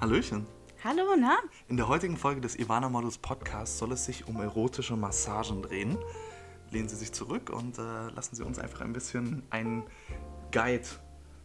Hallöchen. Hallo, na? In der heutigen Folge des Ivana Models Podcasts soll es sich um erotische Massagen drehen. Lehnen Sie sich zurück und äh, lassen Sie uns einfach ein bisschen einen Guide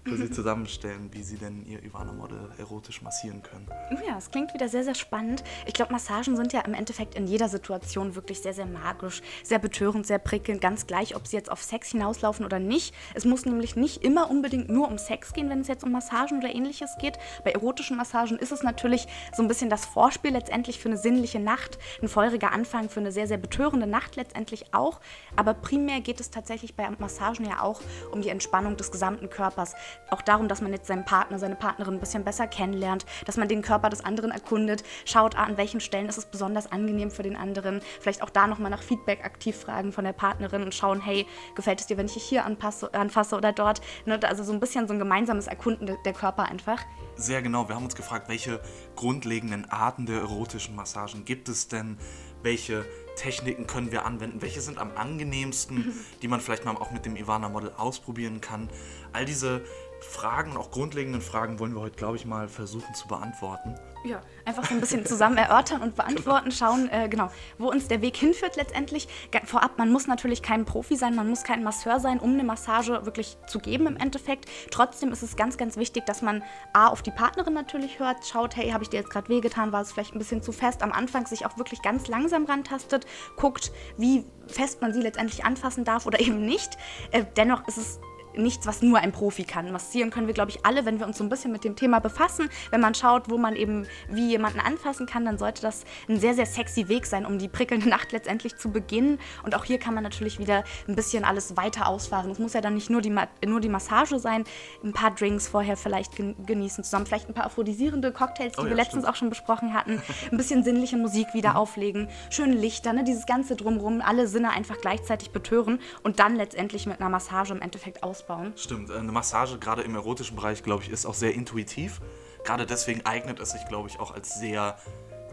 für Sie zusammenstellen, wie Sie denn Ihr Ivana-Model erotisch massieren können. Ja, es klingt wieder sehr, sehr spannend. Ich glaube, Massagen sind ja im Endeffekt in jeder Situation wirklich sehr, sehr magisch, sehr betörend, sehr prickelnd, ganz gleich, ob sie jetzt auf Sex hinauslaufen oder nicht. Es muss nämlich nicht immer unbedingt nur um Sex gehen, wenn es jetzt um Massagen oder ähnliches geht. Bei erotischen Massagen ist es natürlich so ein bisschen das Vorspiel letztendlich für eine sinnliche Nacht, ein feuriger Anfang für eine sehr, sehr betörende Nacht letztendlich auch. Aber primär geht es tatsächlich bei Massagen ja auch um die Entspannung des gesamten Körpers auch darum, dass man jetzt seinen Partner, seine Partnerin ein bisschen besser kennenlernt, dass man den Körper des anderen erkundet, schaut, an welchen Stellen ist es besonders angenehm für den anderen, vielleicht auch da nochmal nach Feedback aktiv fragen von der Partnerin und schauen, hey, gefällt es dir, wenn ich dich hier anpasse, anfasse oder dort? Ne, also so ein bisschen so ein gemeinsames Erkunden der Körper einfach. Sehr genau, wir haben uns gefragt, welche grundlegenden Arten der erotischen Massagen gibt es denn? Welche Techniken können wir anwenden? Welche sind am angenehmsten, die man vielleicht mal auch mit dem Ivana-Model ausprobieren kann? All diese Fragen und auch grundlegenden Fragen wollen wir heute, glaube ich, mal versuchen zu beantworten. Ja, einfach so ein bisschen zusammen erörtern und beantworten, schauen, äh, genau, wo uns der Weg hinführt letztendlich. Vorab, man muss natürlich kein Profi sein, man muss kein Masseur sein, um eine Massage wirklich zu geben im Endeffekt. Trotzdem ist es ganz, ganz wichtig, dass man A, auf die Partnerin natürlich hört, schaut, hey, habe ich dir jetzt gerade wehgetan, war es vielleicht ein bisschen zu fest, am Anfang sich auch wirklich ganz langsam rantastet, guckt, wie fest man sie letztendlich anfassen darf oder eben nicht. Äh, dennoch ist es nichts, was nur ein Profi kann. Massieren können wir, glaube ich, alle, wenn wir uns so ein bisschen mit dem Thema befassen. Wenn man schaut, wo man eben wie jemanden anfassen kann, dann sollte das ein sehr, sehr sexy Weg sein, um die prickelnde Nacht letztendlich zu beginnen. Und auch hier kann man natürlich wieder ein bisschen alles weiter ausfahren. Es muss ja dann nicht nur die, nur die Massage sein, ein paar Drinks vorher vielleicht genießen zusammen, vielleicht ein paar aphrodisierende Cocktails, die oh ja, wir letztens stimmt. auch schon besprochen hatten, ein bisschen sinnliche Musik wieder mhm. auflegen, schöne Lichter, ne? dieses ganze Drumrum, alle Sinne einfach gleichzeitig betören und dann letztendlich mit einer Massage im Endeffekt ausbauen ausbauen. Stimmt, eine Massage gerade im erotischen Bereich, glaube ich, ist auch sehr intuitiv. Gerade deswegen eignet es sich, glaube ich, auch als sehr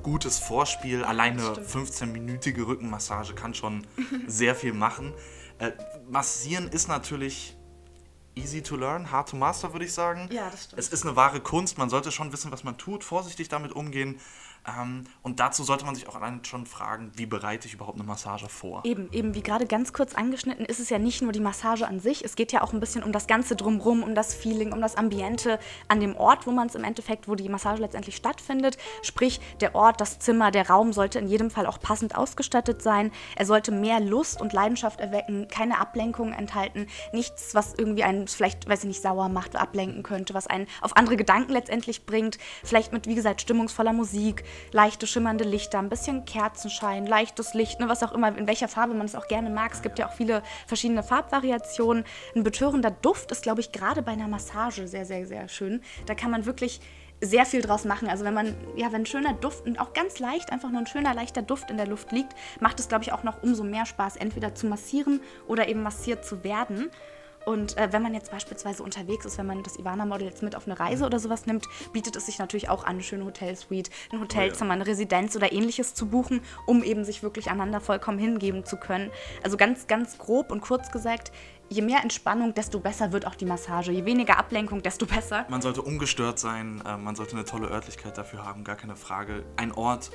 gutes Vorspiel. Alleine 15-minütige Rückenmassage kann schon sehr viel machen. Äh, massieren ist natürlich easy to learn, hard to master, würde ich sagen. Ja, das stimmt. Es ist eine wahre Kunst, man sollte schon wissen, was man tut, vorsichtig damit umgehen. Ähm, und dazu sollte man sich auch allein schon fragen, wie bereite ich überhaupt eine Massage vor? Eben, eben, wie gerade ganz kurz angeschnitten, ist es ja nicht nur die Massage an sich, es geht ja auch ein bisschen um das Ganze drumherum, um das Feeling, um das Ambiente an dem Ort, wo man es im Endeffekt, wo die Massage letztendlich stattfindet. Sprich, der Ort, das Zimmer, der Raum sollte in jedem Fall auch passend ausgestattet sein. Er sollte mehr Lust und Leidenschaft erwecken, keine Ablenkungen enthalten, nichts, was irgendwie einen vielleicht, weiß ich nicht, sauer macht, ablenken könnte, was einen auf andere Gedanken letztendlich bringt. Vielleicht mit, wie gesagt, stimmungsvoller Musik, leichte schimmernde Lichter, ein bisschen Kerzenschein, leichtes Licht, ne, was auch immer, in welcher Farbe man es auch gerne mag. Es gibt ja auch viele verschiedene Farbvariationen. Ein betörender Duft ist, glaube ich, gerade bei einer Massage sehr, sehr, sehr schön. Da kann man wirklich sehr viel draus machen. Also wenn man, ja, wenn ein schöner Duft und auch ganz leicht, einfach nur ein schöner, leichter Duft in der Luft liegt, macht es, glaube ich, auch noch umso mehr Spaß, entweder zu massieren oder eben massiert zu werden. Und äh, wenn man jetzt beispielsweise unterwegs ist, wenn man das Ivana-Model jetzt mit auf eine Reise oder sowas nimmt, bietet es sich natürlich auch an, eine schöne Hotelsuite, ein Hotelzimmer, oh ja. eine Residenz oder ähnliches zu buchen, um eben sich wirklich einander vollkommen hingeben zu können. Also ganz, ganz grob und kurz gesagt, je mehr Entspannung, desto besser wird auch die Massage. Je weniger Ablenkung, desto besser. Man sollte ungestört sein, äh, man sollte eine tolle Örtlichkeit dafür haben, gar keine Frage. Ein Ort,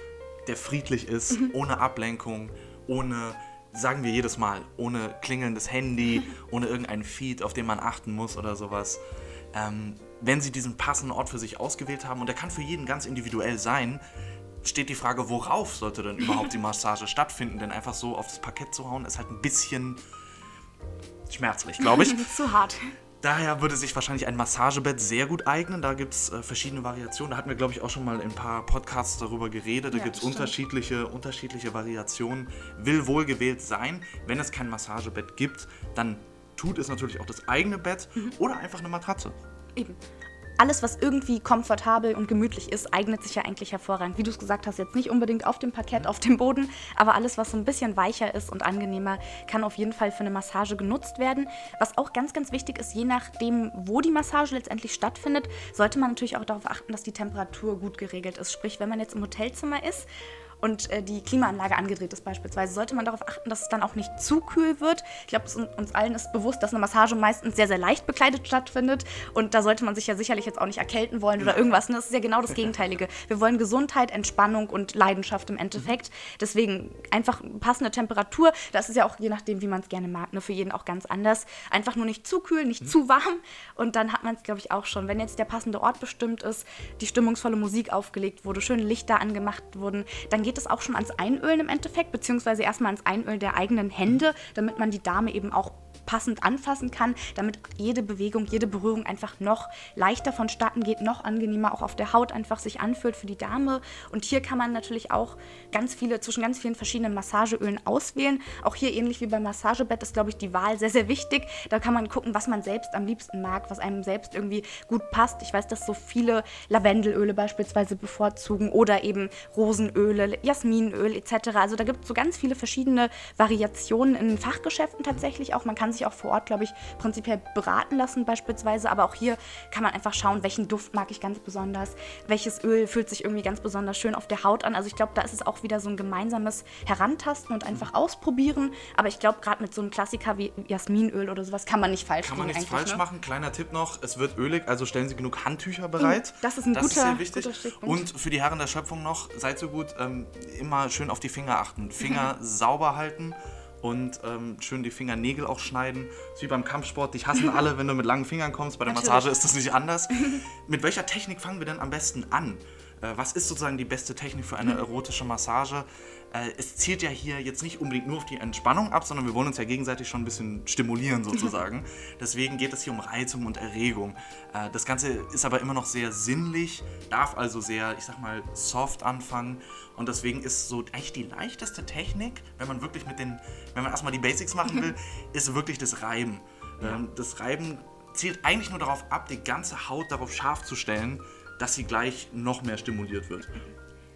der friedlich ist, mhm. ohne Ablenkung, ohne sagen wir jedes Mal, ohne klingelndes Handy, ohne irgendeinen Feed, auf den man achten muss oder sowas. Ähm, wenn Sie diesen passenden Ort für sich ausgewählt haben, und der kann für jeden ganz individuell sein, steht die Frage, worauf sollte denn überhaupt die Massage stattfinden? Denn einfach so aufs Parkett zu hauen, ist halt ein bisschen schmerzlich, glaube ich. Zu hart. Daher würde sich wahrscheinlich ein Massagebett sehr gut eignen. Da gibt es äh, verschiedene Variationen. Da hatten wir, glaube ich, auch schon mal in ein paar Podcasts darüber geredet. Da ja, gibt es unterschiedliche, unterschiedliche Variationen. Will wohl gewählt sein. Wenn es kein Massagebett gibt, dann tut es natürlich auch das eigene Bett mhm. oder einfach eine Matratze. Eben alles, was irgendwie komfortabel und gemütlich ist, eignet sich ja eigentlich hervorragend. Wie du es gesagt hast, jetzt nicht unbedingt auf dem Parkett, auf dem Boden, aber alles, was so ein bisschen weicher ist und angenehmer, kann auf jeden Fall für eine Massage genutzt werden. Was auch ganz, ganz wichtig ist, je nachdem, wo die Massage letztendlich stattfindet, sollte man natürlich auch darauf achten, dass die Temperatur gut geregelt ist. Sprich, wenn man jetzt im Hotelzimmer ist und äh, die Klimaanlage angedreht ist beispielsweise, sollte man darauf achten, dass es dann auch nicht zu kühl wird. Ich glaube, uns allen ist bewusst, dass eine Massage meistens sehr, sehr leicht bekleidet stattfindet und da sollte man sich ja sicherlich jetzt auch nicht erkälten wollen oder irgendwas. Ne? Das ist ja genau das Gegenteilige. Wir wollen Gesundheit, Entspannung und Leidenschaft im Endeffekt. Deswegen einfach passende Temperatur. Das ist ja auch je nachdem, wie man es gerne mag, ne? für jeden auch ganz anders. Einfach nur nicht zu kühl, nicht mhm. zu warm und dann hat man es, glaube ich, auch schon. Wenn jetzt der passende Ort bestimmt ist, die stimmungsvolle Musik aufgelegt wurde, schöne Lichter angemacht wurden, dann geht es auch schon ans Einölen im Endeffekt, beziehungsweise erstmal ans Einölen der eigenen Hände, damit man die Dame eben auch passend anfassen kann, damit jede Bewegung, jede Berührung einfach noch leichter vonstatten geht, noch angenehmer auch auf der Haut einfach sich anfühlt für die Dame. Und hier kann man natürlich auch ganz viele, zwischen ganz vielen verschiedenen Massageölen auswählen. Auch hier ähnlich wie beim Massagebett ist, glaube ich, die Wahl sehr, sehr wichtig. Da kann man gucken, was man selbst am liebsten mag, was einem selbst irgendwie gut passt. Ich weiß, dass so viele Lavendelöle beispielsweise bevorzugen oder eben Rosenöle, Jasminöl etc. Also da gibt es so ganz viele verschiedene Variationen in Fachgeschäften tatsächlich auch. Man kann sich auch vor Ort, glaube ich, prinzipiell beraten lassen beispielsweise. Aber auch hier kann man einfach schauen, welchen Duft mag ich ganz besonders, welches Öl fühlt sich irgendwie ganz besonders schön auf der Haut an. Also ich glaube, da ist es auch wieder so ein gemeinsames Herantasten und einfach ausprobieren. Aber ich glaube, gerade mit so einem Klassiker wie Jasminöl oder sowas kann man nicht falsch machen. Kann man nichts falsch ne? machen. Kleiner Tipp noch, es wird ölig, also stellen Sie genug Handtücher bereit. Das ist ein das guter, ist sehr wichtig. Und für die Herren der Schöpfung noch, seid so gut, ähm, immer schön auf die Finger achten. Finger sauber halten und ähm, schön die Fingernägel auch schneiden. Das ist wie beim Kampfsport, dich hassen alle, wenn du mit langen Fingern kommst. Bei der Natürlich. Massage ist das nicht anders. mit welcher Technik fangen wir denn am besten an? Äh, was ist sozusagen die beste Technik für eine erotische Massage? Äh, es zielt ja hier jetzt nicht unbedingt nur auf die Entspannung ab, sondern wir wollen uns ja gegenseitig schon ein bisschen stimulieren sozusagen. Deswegen geht es hier um Reizung und Erregung. Äh, das Ganze ist aber immer noch sehr sinnlich, darf also sehr, ich sag mal, soft anfangen. Und deswegen ist so eigentlich die leichteste Technik, wenn man wirklich mit den, wenn man erstmal die Basics machen will, ist wirklich das Reiben. Ähm, das Reiben zielt eigentlich nur darauf ab, die ganze Haut darauf scharf zu stellen, dass sie gleich noch mehr stimuliert wird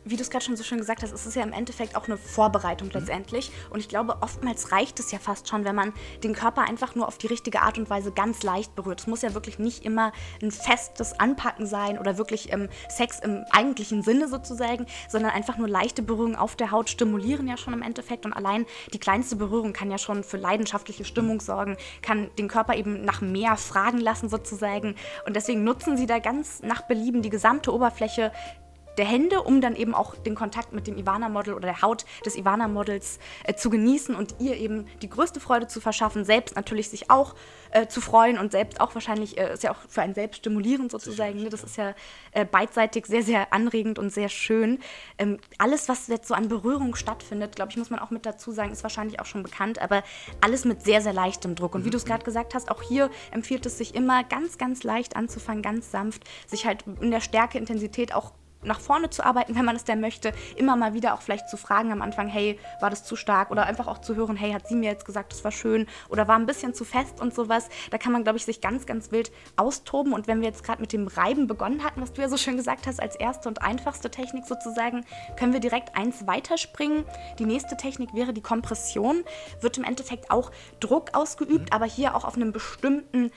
wie du es gerade schon so schön gesagt hast, es ist ja im Endeffekt auch eine Vorbereitung mhm. letztendlich. Und ich glaube, oftmals reicht es ja fast schon, wenn man den Körper einfach nur auf die richtige Art und Weise ganz leicht berührt. Es muss ja wirklich nicht immer ein festes Anpacken sein oder wirklich ähm, Sex im eigentlichen Sinne sozusagen, sondern einfach nur leichte Berührungen auf der Haut stimulieren ja schon im Endeffekt. Und allein die kleinste Berührung kann ja schon für leidenschaftliche Stimmung sorgen, kann den Körper eben nach mehr fragen lassen sozusagen. Und deswegen nutzen sie da ganz nach Belieben die gesamte Oberfläche der Hände, um dann eben auch den Kontakt mit dem Ivana-Model oder der Haut des Ivana-Models äh, zu genießen und ihr eben die größte Freude zu verschaffen, selbst natürlich sich auch äh, zu freuen und selbst auch wahrscheinlich, äh, ist ja auch für einen selbst stimulierend sozusagen. Ne? Das ist ja äh, beidseitig sehr, sehr anregend und sehr schön. Ähm, alles, was jetzt so an Berührung stattfindet, glaube ich, muss man auch mit dazu sagen, ist wahrscheinlich auch schon bekannt, aber alles mit sehr, sehr leichtem Druck. Und wie mhm. du es gerade gesagt hast, auch hier empfiehlt es sich immer ganz, ganz leicht anzufangen, ganz sanft, sich halt in der Stärke, Intensität auch nach vorne zu arbeiten, wenn man es denn möchte, immer mal wieder auch vielleicht zu fragen am Anfang, hey, war das zu stark? Oder einfach auch zu hören, hey, hat sie mir jetzt gesagt, das war schön oder war ein bisschen zu fest und sowas. Da kann man, glaube ich, sich ganz, ganz wild austoben. Und wenn wir jetzt gerade mit dem Reiben begonnen hatten, was du ja so schön gesagt hast, als erste und einfachste Technik sozusagen, können wir direkt eins weiterspringen. Die nächste Technik wäre die Kompression. Wird im Endeffekt auch Druck ausgeübt, mhm. aber hier auch auf einem bestimmten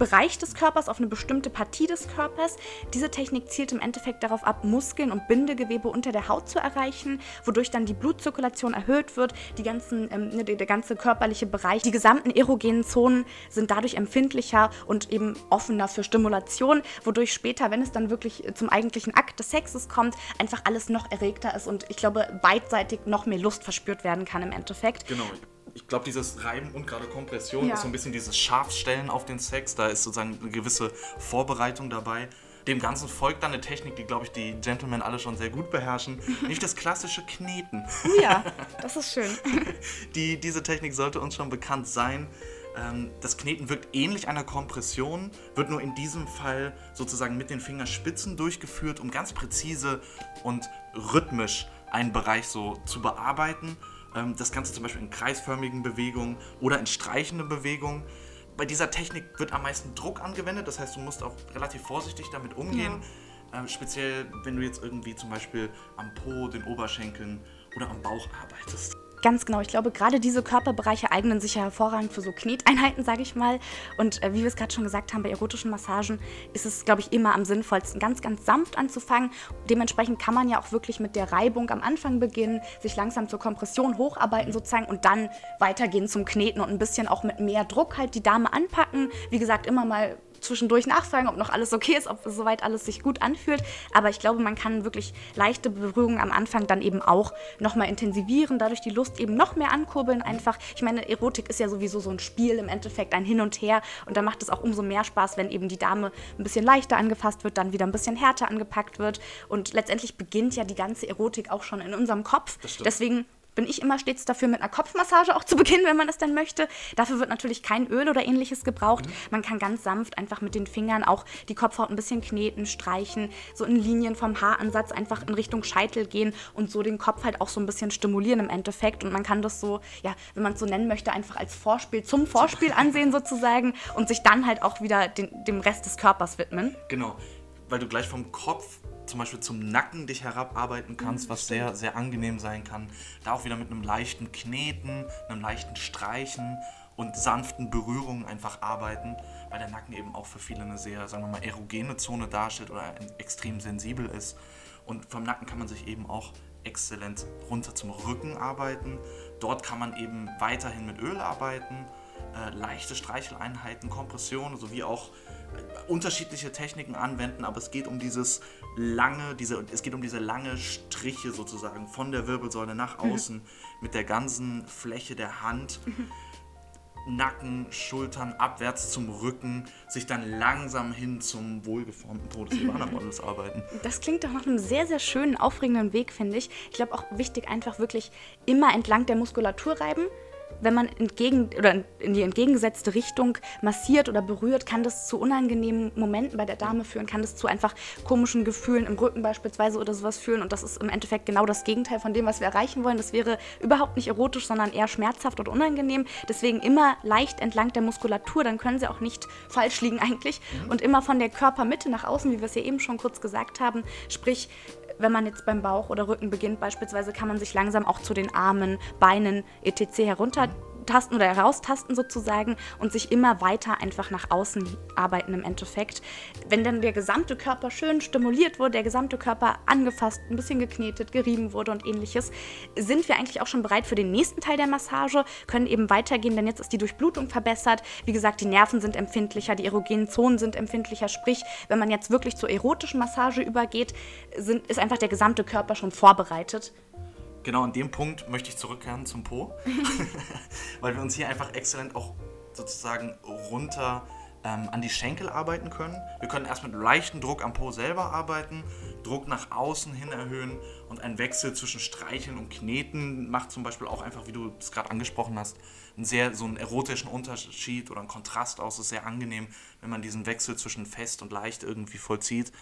Bereich des Körpers, auf eine bestimmte Partie des Körpers. Diese Technik zielt im Endeffekt darauf ab, Muskeln und Bindegewebe unter der Haut zu erreichen, wodurch dann die Blutzirkulation erhöht wird, die ganzen, ähm, ne, der, der ganze körperliche Bereich, die gesamten erogenen Zonen sind dadurch empfindlicher und eben offener für Stimulation, wodurch später, wenn es dann wirklich zum eigentlichen Akt des Sexes kommt, einfach alles noch erregter ist und ich glaube beidseitig noch mehr Lust verspürt werden kann im Endeffekt. Genau ich glaube, dieses Reiben und gerade Kompression ja. ist so ein bisschen dieses Scharfstellen auf den Sex. Da ist sozusagen eine gewisse Vorbereitung dabei. Dem Ganzen folgt dann eine Technik, die, glaube ich, die Gentlemen alle schon sehr gut beherrschen. Nicht das klassische Kneten. Oh ja, das ist schön. Die, diese Technik sollte uns schon bekannt sein. Ähm, das Kneten wirkt ähnlich einer Kompression, wird nur in diesem Fall sozusagen mit den Fingerspitzen durchgeführt, um ganz präzise und rhythmisch einen Bereich so zu bearbeiten das Ganze zum Beispiel in kreisförmigen Bewegungen oder in streichenden Bewegungen. Bei dieser Technik wird am meisten Druck angewendet, das heißt, du musst auch relativ vorsichtig damit umgehen. Ja. Ähm, speziell, wenn du jetzt irgendwie zum Beispiel am Po, den Oberschenkeln oder am Bauch arbeitest. Ganz genau. Ich glaube, gerade diese Körperbereiche eignen sich ja hervorragend für so Kneteinheiten, sage ich mal. Und äh, wie wir es gerade schon gesagt haben, bei erotischen Massagen ist es, glaube ich, immer am sinnvollsten, ganz, ganz sanft anzufangen. Dementsprechend kann man ja auch wirklich mit der Reibung am Anfang beginnen, sich langsam zur Kompression hocharbeiten sozusagen und dann weitergehen zum Kneten und ein bisschen auch mit mehr Druck halt die Dame anpacken. Wie gesagt, immer mal zwischendurch nachfragen, ob noch alles okay ist, ob soweit alles sich gut anfühlt. Aber ich glaube, man kann wirklich leichte Berührungen am Anfang dann eben auch nochmal intensivieren, dadurch die Lust eben noch mehr ankurbeln. Einfach, ich meine, Erotik ist ja sowieso so ein Spiel im Endeffekt, ein Hin und Her. Und da macht es auch umso mehr Spaß, wenn eben die Dame ein bisschen leichter angefasst wird, dann wieder ein bisschen härter angepackt wird. Und letztendlich beginnt ja die ganze Erotik auch schon in unserem Kopf. Deswegen bin ich immer stets dafür, mit einer Kopfmassage auch zu beginnen, wenn man es dann möchte. Dafür wird natürlich kein Öl oder ähnliches gebraucht. Man kann ganz sanft einfach mit den Fingern auch die Kopfhaut ein bisschen kneten, streichen, so in Linien vom Haaransatz einfach in Richtung Scheitel gehen und so den Kopf halt auch so ein bisschen stimulieren im Endeffekt. Und man kann das so, ja, wenn man es so nennen möchte, einfach als Vorspiel zum Vorspiel ansehen sozusagen und sich dann halt auch wieder den, dem Rest des Körpers widmen. Genau, weil du gleich vom Kopf zum Beispiel zum Nacken dich herabarbeiten kannst, was sehr, sehr angenehm sein kann. Da auch wieder mit einem leichten Kneten, einem leichten Streichen und sanften Berührungen einfach arbeiten, weil der Nacken eben auch für viele eine sehr, sagen wir mal, erogene Zone darstellt oder extrem sensibel ist. Und vom Nacken kann man sich eben auch exzellent runter zum Rücken arbeiten. Dort kann man eben weiterhin mit Öl arbeiten, äh, leichte Streicheleinheiten, Kompression sowie auch unterschiedliche Techniken anwenden, aber es geht um dieses lange, diese, es geht um diese lange Striche sozusagen von der Wirbelsäule nach mhm. außen mhm. mit der ganzen Fläche der Hand. Mhm. Nacken, Schultern, abwärts zum Rücken, sich dann langsam hin zum wohlgeformten Po des Ivana-Models arbeiten. Das klingt doch nach einem sehr, sehr schönen, aufregenden Weg, finde ich. Ich glaube auch wichtig, einfach wirklich immer entlang der Muskulatur reiben wenn man entgegen oder in die entgegengesetzte Richtung massiert oder berührt, kann das zu unangenehmen Momenten bei der Dame führen, kann das zu einfach komischen Gefühlen im Rücken beispielsweise oder sowas führen. Und das ist im Endeffekt genau das Gegenteil von dem, was wir erreichen wollen. Das wäre überhaupt nicht erotisch, sondern eher schmerzhaft und unangenehm. Deswegen immer leicht entlang der Muskulatur, dann können sie auch nicht falsch liegen eigentlich. Mhm. Und immer von der Körpermitte nach außen, wie wir es ja eben schon kurz gesagt haben. Sprich, wenn man jetzt beim Bauch oder Rücken beginnt beispielsweise, kann man sich langsam auch zu den Armen, Beinen etc. herunter tasten oder heraustasten sozusagen und sich immer weiter einfach nach außen arbeiten im Endeffekt. Wenn dann der gesamte Körper schön stimuliert wurde, der gesamte Körper angefasst, ein bisschen geknetet, gerieben wurde und ähnliches, sind wir eigentlich auch schon bereit für den nächsten Teil der Massage, können eben weitergehen, denn jetzt ist die Durchblutung verbessert. Wie gesagt, die Nerven sind empfindlicher, die erogenen Zonen sind empfindlicher. Sprich, wenn man jetzt wirklich zur erotischen Massage übergeht, sind, ist einfach der gesamte Körper schon vorbereitet genau an dem Punkt möchte ich zurückkehren zum Po, weil wir uns hier einfach exzellent auch sozusagen runter ähm, an die Schenkel arbeiten können. Wir können erst mit leichtem Druck am Po selber arbeiten, Druck nach außen hin erhöhen und ein Wechsel zwischen Streicheln und Kneten macht zum Beispiel auch einfach, wie du es gerade angesprochen hast, einen sehr so einen erotischen Unterschied oder einen Kontrast aus. Es ist sehr angenehm, wenn man diesen Wechsel zwischen fest und leicht irgendwie vollzieht.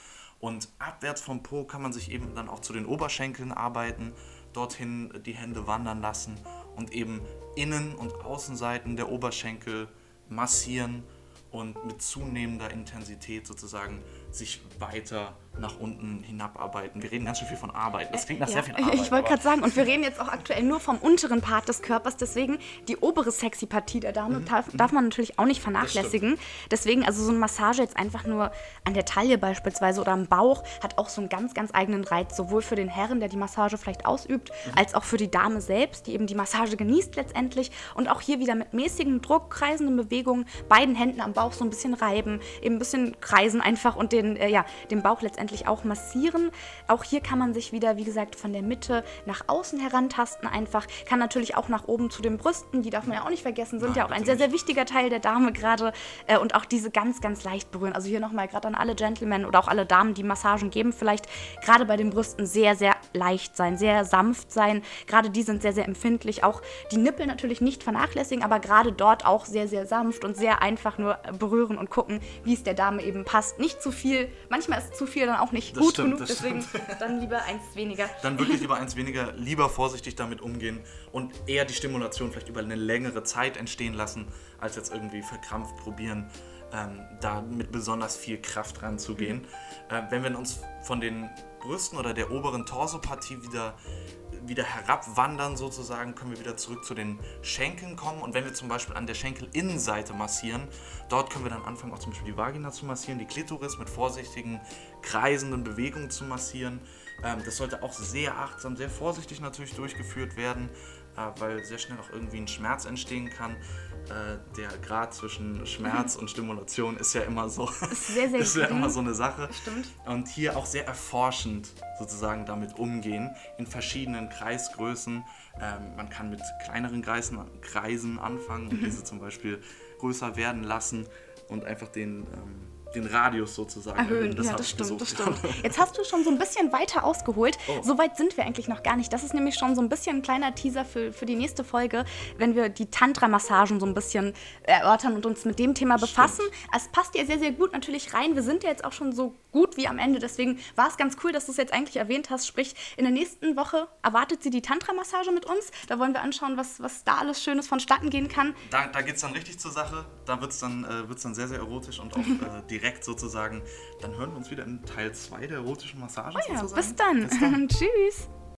Und abwärts vom Po kann man sich eben dann auch zu den Oberschenkeln arbeiten dorthin die Hände wandern lassen und eben Innen- und Außenseiten der Oberschenkel massieren und mit zunehmender Intensität sozusagen sich weiter nach unten hinabarbeiten. Wir reden ganz schön viel von Arbeit. Das klingt nach ja, sehr viel Arbeit. Ich wollte gerade sagen, und wir reden jetzt auch aktuell nur vom unteren Part des Körpers, deswegen die obere sexy Partie der Dame mhm. darf, darf, man natürlich auch nicht vernachlässigen. Deswegen, also so eine Massage jetzt einfach nur an der Taille beispielsweise oder am Bauch hat auch so einen ganz, ganz eigenen Reiz, sowohl für den Herren, der die Massage vielleicht ausübt, mhm. als auch für die Dame selbst, die eben die Massage genießt letztendlich. Und auch hier wieder mit mäßigem Druck, kreisenden Bewegungen, beiden Händen am Bauch so ein bisschen reiben, eben ein bisschen kreisen einfach und den, äh, ja, den Bauch letztendlich auch massieren. Auch hier kann man sich wieder, wie gesagt, von der Mitte nach außen herantasten einfach. Kann natürlich auch nach oben zu den Brüsten, die darf man ja auch nicht vergessen, sind Nein, ja auch ein sehr, sehr wichtiger Teil der Dame gerade. Äh, und auch diese ganz, ganz leicht berühren. Also hier nochmal gerade an alle Gentlemen oder auch alle Damen, die Massagen geben, vielleicht gerade bei den Brüsten sehr, sehr leicht sein, sehr sanft sein. Gerade die sind sehr, sehr empfindlich. Auch die Nippel natürlich nicht vernachlässigen, aber gerade dort auch sehr, sehr sanft und sehr einfach nur berühren und gucken, wie es der Dame eben passt. Nicht zu viel, manchmal ist zu viel dann auch nicht das gut stimmt, genug, deswegen stimmt. dann lieber eins weniger. Dann wirklich lieber eins weniger, lieber vorsichtig damit umgehen und eher die Stimulation vielleicht über eine längere Zeit entstehen lassen, als jetzt irgendwie verkrampft probieren, ähm, da mit besonders viel Kraft ranzugehen. Mhm. Äh, wenn wir uns von den Brüsten oder der oberen Torsopartie wieder wieder herabwandern sozusagen, können wir wieder zurück zu den Schenkeln kommen. Und wenn wir zum Beispiel an der Schenkelinnenseite massieren, dort können wir dann anfangen, auch zum Beispiel die Vagina zu massieren, die Klitoris mit vorsichtigen, kreisenden Bewegungen zu massieren. Ähm, das sollte auch sehr achtsam, sehr vorsichtig natürlich durchgeführt werden, äh, weil sehr schnell auch irgendwie ein Schmerz entstehen kann. Äh, der Grad zwischen Schmerz und Stimulation ist ja immer so, Ist sehr, sehr ist ja immer so eine Sache. Stimmt. Und hier auch sehr erforschend sozusagen damit umgehen, in verschiedenen Kreisgrößen. Ähm, man kann mit kleineren Kreisen, Kreisen anfangen und diese zum Beispiel größer werden lassen und einfach den, ähm, den Radius sozusagen erhöhen. Das ja, das stimmt, das stimmt. Jetzt hast du schon so ein bisschen weiter ausgeholt. Oh. So weit sind wir eigentlich noch gar nicht. Das ist nämlich schon so ein bisschen ein kleiner Teaser für, für die nächste Folge, wenn wir die Tantra-Massagen so ein bisschen erörtern und uns mit dem Thema befassen. Es passt ja sehr, sehr gut natürlich rein. Wir sind ja jetzt auch schon so gut wie am Ende. Deswegen war es ganz cool, dass du es jetzt eigentlich erwähnt hast. Sprich, in der nächsten Woche erwartet sie die Tantra-Massage mit uns. Da wollen wir anschauen, was, was da alles Schönes vonstatten gehen kann. Da, da geht es dann richtig zur Sache. Da wird es dann, äh, wird's dann sehr, sehr erotisch und auch äh, direkt sozusagen. Dann hören wir uns wieder in Teil 2 der erotischen Massage Oh ja, bis dann. Bis dann. Tschüss.